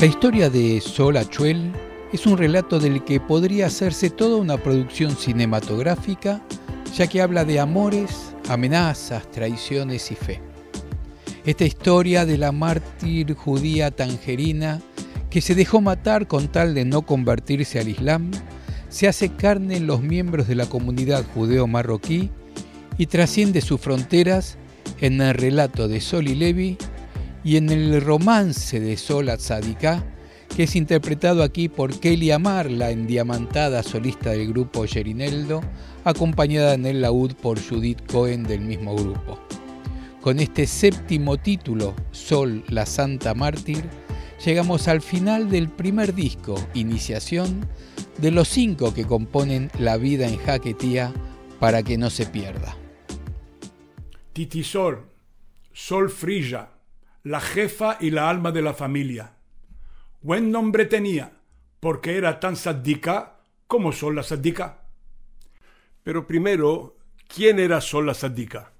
La historia de Sol Achuel es un relato del que podría hacerse toda una producción cinematográfica, ya que habla de amores, amenazas, traiciones y fe. Esta historia de la mártir judía tangerina que se dejó matar con tal de no convertirse al Islam, se hace carne en los miembros de la comunidad judeo-marroquí y trasciende sus fronteras en el relato de Sol y Levi y en el romance de Sol Tzadika, que es interpretado aquí por Kelly Amar, la endiamantada solista del grupo Gerineldo, acompañada en el laúd por Judith Cohen del mismo grupo. Con este séptimo título, Sol, la Santa Mártir, llegamos al final del primer disco, Iniciación, de los cinco que componen La vida en Jaquetía para que no se pierda. Titisol, Sol Frilla, la jefa y la alma de la familia. Buen nombre tenía, porque era tan sádica como Sol la sádica. Pero primero, ¿quién era Sol la sádica?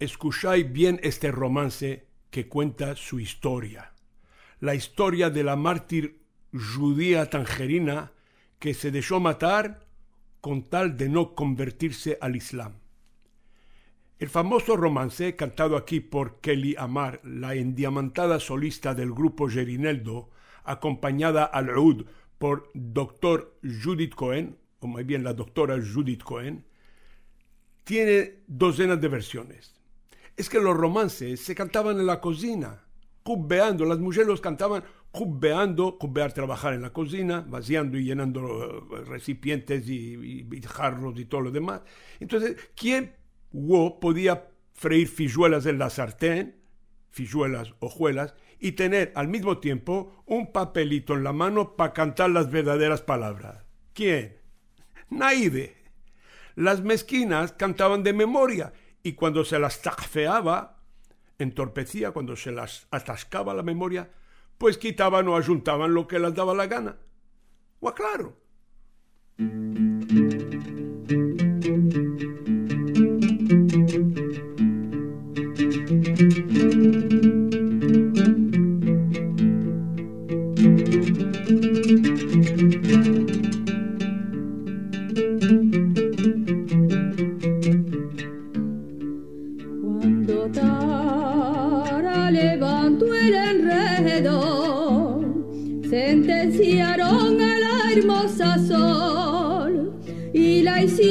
Escucháis bien este romance que cuenta su historia. La historia de la mártir judía tangerina que se dejó matar con tal de no convertirse al Islam. El famoso romance, cantado aquí por Kelly Amar, la endiamantada solista del grupo Gerineldo, acompañada al oud por Dr. Judith Cohen, o más bien la doctora Judith Cohen, tiene docenas de versiones. Es que los romances se cantaban en la cocina, cubbeando, las mujeres los cantaban cubbeando, cubbear trabajar en la cocina, vaciando y llenando eh, recipientes y, y jarros y todo lo demás. Entonces, ¿quién Wo podía freír fijuelas en la sartén, fijuelas, hojuelas, y tener al mismo tiempo un papelito en la mano para cantar las verdaderas palabras. ¿Quién? Naide. Las mezquinas cantaban de memoria y cuando se las tafeaba, entorpecía, cuando se las atascaba la memoria, pues quitaban o ayuntaban lo que les daba la gana. O claro.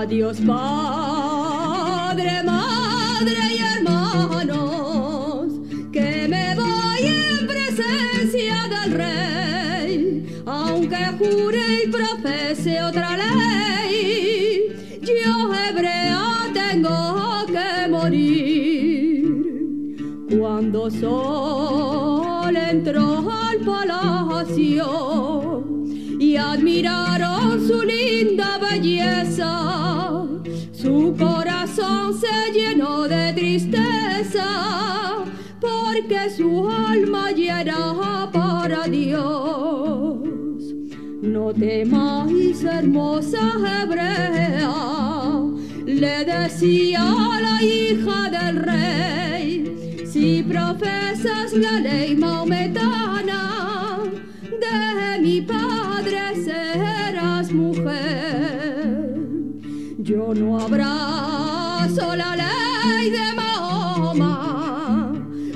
Adiós, padre, madre y hermanos, que me voy en presencia del rey, aunque jure y profese otra ley, yo hebrea tengo que morir. Cuando Sol entró al palacio, admiraron su linda belleza. Su corazón se llenó de tristeza porque su alma ya para Dios. No temáis, hermosa hebrea, le decía a la hija del rey, si profesas la ley maometana de mi padre eras mujer. Yo no abrazo la ley de Mahoma,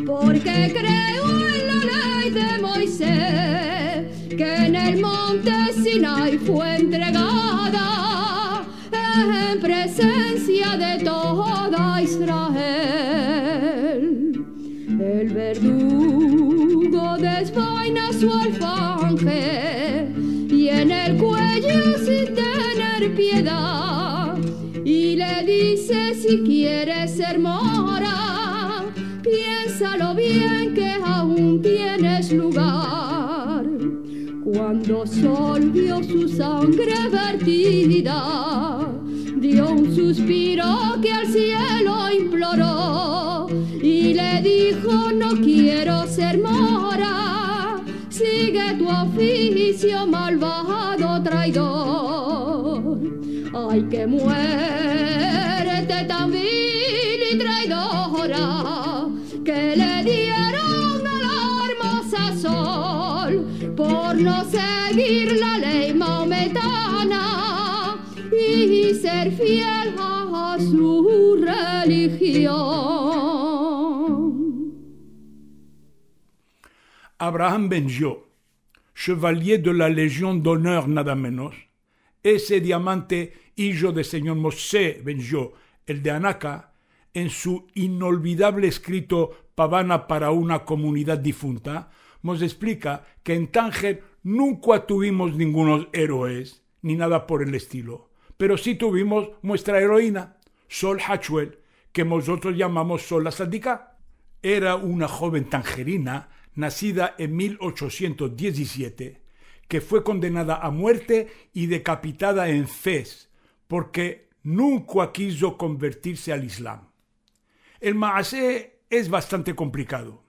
porque creo en la ley de Moisés, que en el monte Sinai fue entregada en presencia de toda Israel. El verdugo después quieres ser mora, piénsalo bien que aún tienes lugar. Cuando Sol vio su sangre vertida, dio un suspiro que al cielo imploró oficio malvado traidor. Ay que muerte tan vil y traidora que le dieron a la hermosa Sol por no seguir la ley maometana y ser fiel a su religión. Abraham Benjo, chevalier de la Légion d'honneur nada menos, ese diamante hijo de señor Mosé Benjo, el de Anaca, en su inolvidable escrito Pavana para una comunidad difunta, nos explica que en Tánger nunca tuvimos ningunos héroes, ni nada por el estilo, pero sí tuvimos nuestra heroína, Sol Hachuel, que nosotros llamamos Sol la Sadika. Era una joven tangerina nacida en 1817, que fue condenada a muerte y decapitada en Fez, porque nunca quiso convertirse al Islam. El Maasé es bastante complicado.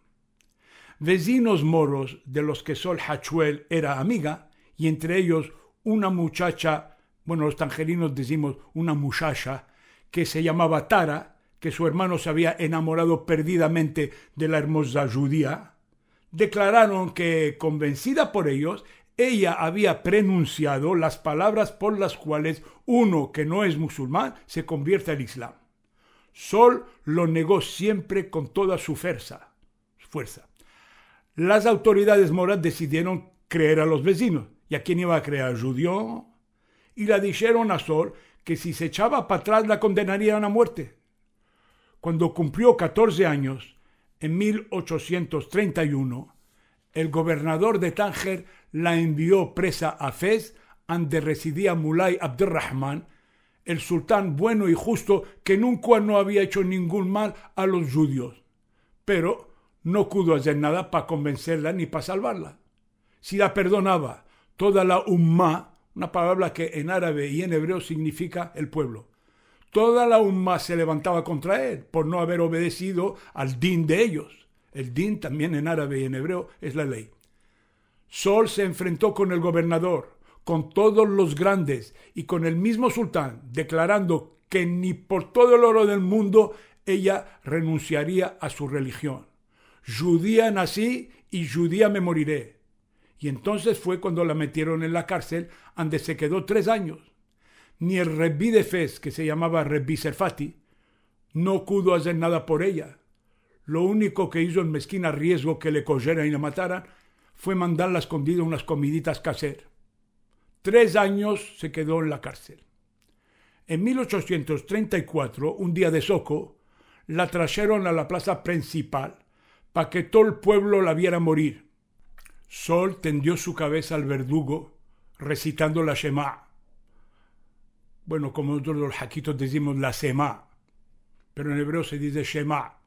Vecinos moros de los que Sol Hachuel era amiga, y entre ellos una muchacha, bueno, los tangerinos decimos una muchacha, que se llamaba Tara, que su hermano se había enamorado perdidamente de la hermosa judía, declararon que, convencida por ellos, ella había pronunciado las palabras por las cuales uno que no es musulmán se convierte al Islam. Sol lo negó siempre con toda su fuerza. Las autoridades moras decidieron creer a los vecinos. ¿Y a quién iba a creer? ¿Judío? Y la dijeron a Sol que si se echaba para atrás la condenarían a muerte. Cuando cumplió 14 años, en 1831, el gobernador de Tánger la envió presa a Fez, donde residía Mulay Abdurrahman, el sultán bueno y justo que nunca no había hecho ningún mal a los judíos. Pero no pudo hacer nada para convencerla ni para salvarla. Si la perdonaba toda la umma, una palabra que en árabe y en hebreo significa el pueblo, toda la umma se levantaba contra él por no haber obedecido al din de ellos. El din también en árabe y en hebreo es la ley. Sol se enfrentó con el gobernador, con todos los grandes y con el mismo sultán, declarando que ni por todo el oro del mundo ella renunciaría a su religión. Judía nací y judía me moriré. Y entonces fue cuando la metieron en la cárcel, donde se quedó tres años. Ni el rebí de Fez, que se llamaba rebí Serfati, no pudo hacer nada por ella. Lo único que hizo en mezquina riesgo que le cogieran y la mataran fue mandarla escondida unas comiditas caser. Tres años se quedó en la cárcel. En 1834, un día de soco, la trajeron a la plaza principal para que todo el pueblo la viera morir. Sol tendió su cabeza al verdugo, recitando la Shema. Bueno, como nosotros los jaquitos decimos la Sema, pero en hebreo se dice Shema.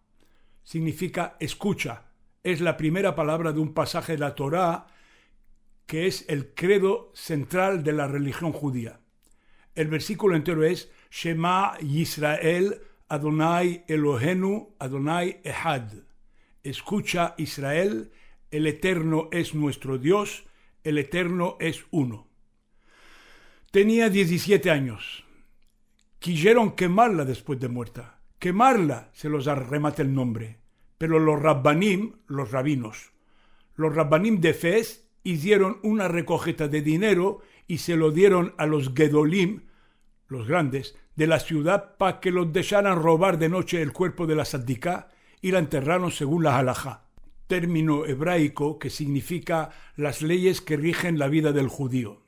Significa escucha. Es la primera palabra de un pasaje de la Torá que es el credo central de la religión judía. El versículo entero es Shema Yisrael Adonai Elohenu Adonai Ehad. Escucha Israel, el Eterno es nuestro Dios, el Eterno es uno. Tenía 17 años. Quisieron quemarla después de muerta. Quemarla, se los arremate el nombre. Pero los rabbanim, los rabinos, los rabbanim de Fez hicieron una recogeta de dinero y se lo dieron a los Gedolim, los grandes, de la ciudad para que los dejaran robar de noche el cuerpo de la Saddiká y la enterraron según la halajá, término hebraico que significa las leyes que rigen la vida del judío.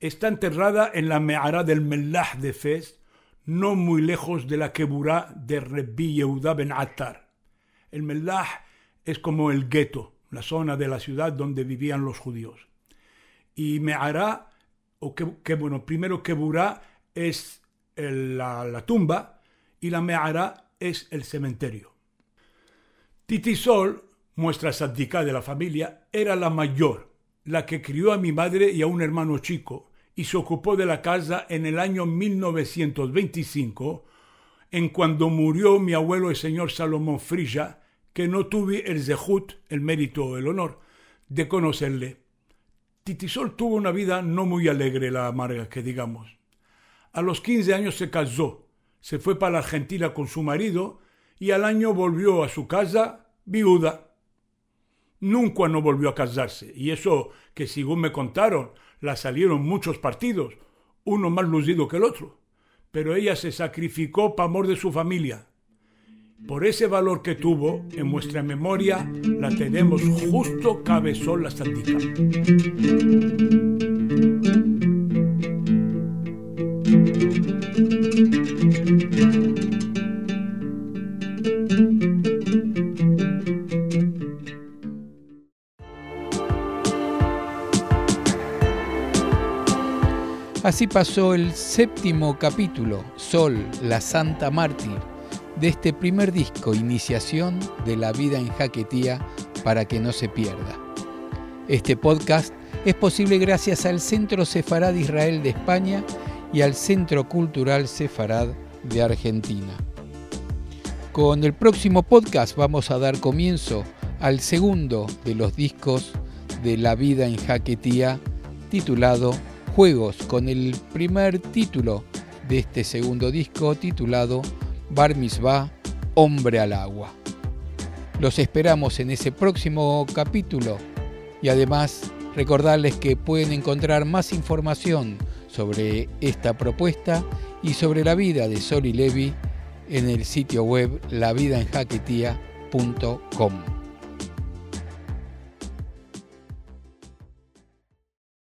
Está enterrada en la Me'ará del Mellah de Fez, no muy lejos de la Keburá de Rebbi Yehuda ben Attar. El Mellah es como el gueto, la zona de la ciudad donde vivían los judíos. Y Me'ará, o que, bueno, primero Keburá es la, tumba y la Me'ará es el cementerio. Titi Sol, nuestra sadika de la familia, era la mayor, la que crió a mi madre y a un hermano chico, y se ocupó de la casa en el año 1925, en cuando murió mi abuelo el señor Salomón Frilla, que no tuve el zehut, el mérito o el honor, de conocerle. Titisol tuvo una vida no muy alegre, la amarga, que digamos. A los 15 años se casó, se fue para la Argentina con su marido y al año volvió a su casa viuda. Nunca no volvió a casarse, y eso que según me contaron, la salieron muchos partidos, uno más lucido que el otro. Pero ella se sacrificó por amor de su familia. Por ese valor que tuvo, en nuestra memoria la tenemos justo cabezón la santica. Así pasó el séptimo capítulo, Sol, la Santa Mártir, de este primer disco, Iniciación de la Vida en Jaquetía, para que no se pierda. Este podcast es posible gracias al Centro Sefarad Israel de España y al Centro Cultural Sefarad de Argentina. Con el próximo podcast vamos a dar comienzo al segundo de los discos de La Vida en Jaquetía, titulado juegos con el primer título de este segundo disco titulado Bar Mitzvah, Hombre al Agua. Los esperamos en ese próximo capítulo y además recordarles que pueden encontrar más información sobre esta propuesta y sobre la vida de Sol y Levi en el sitio web lavidaenjaquetia.com.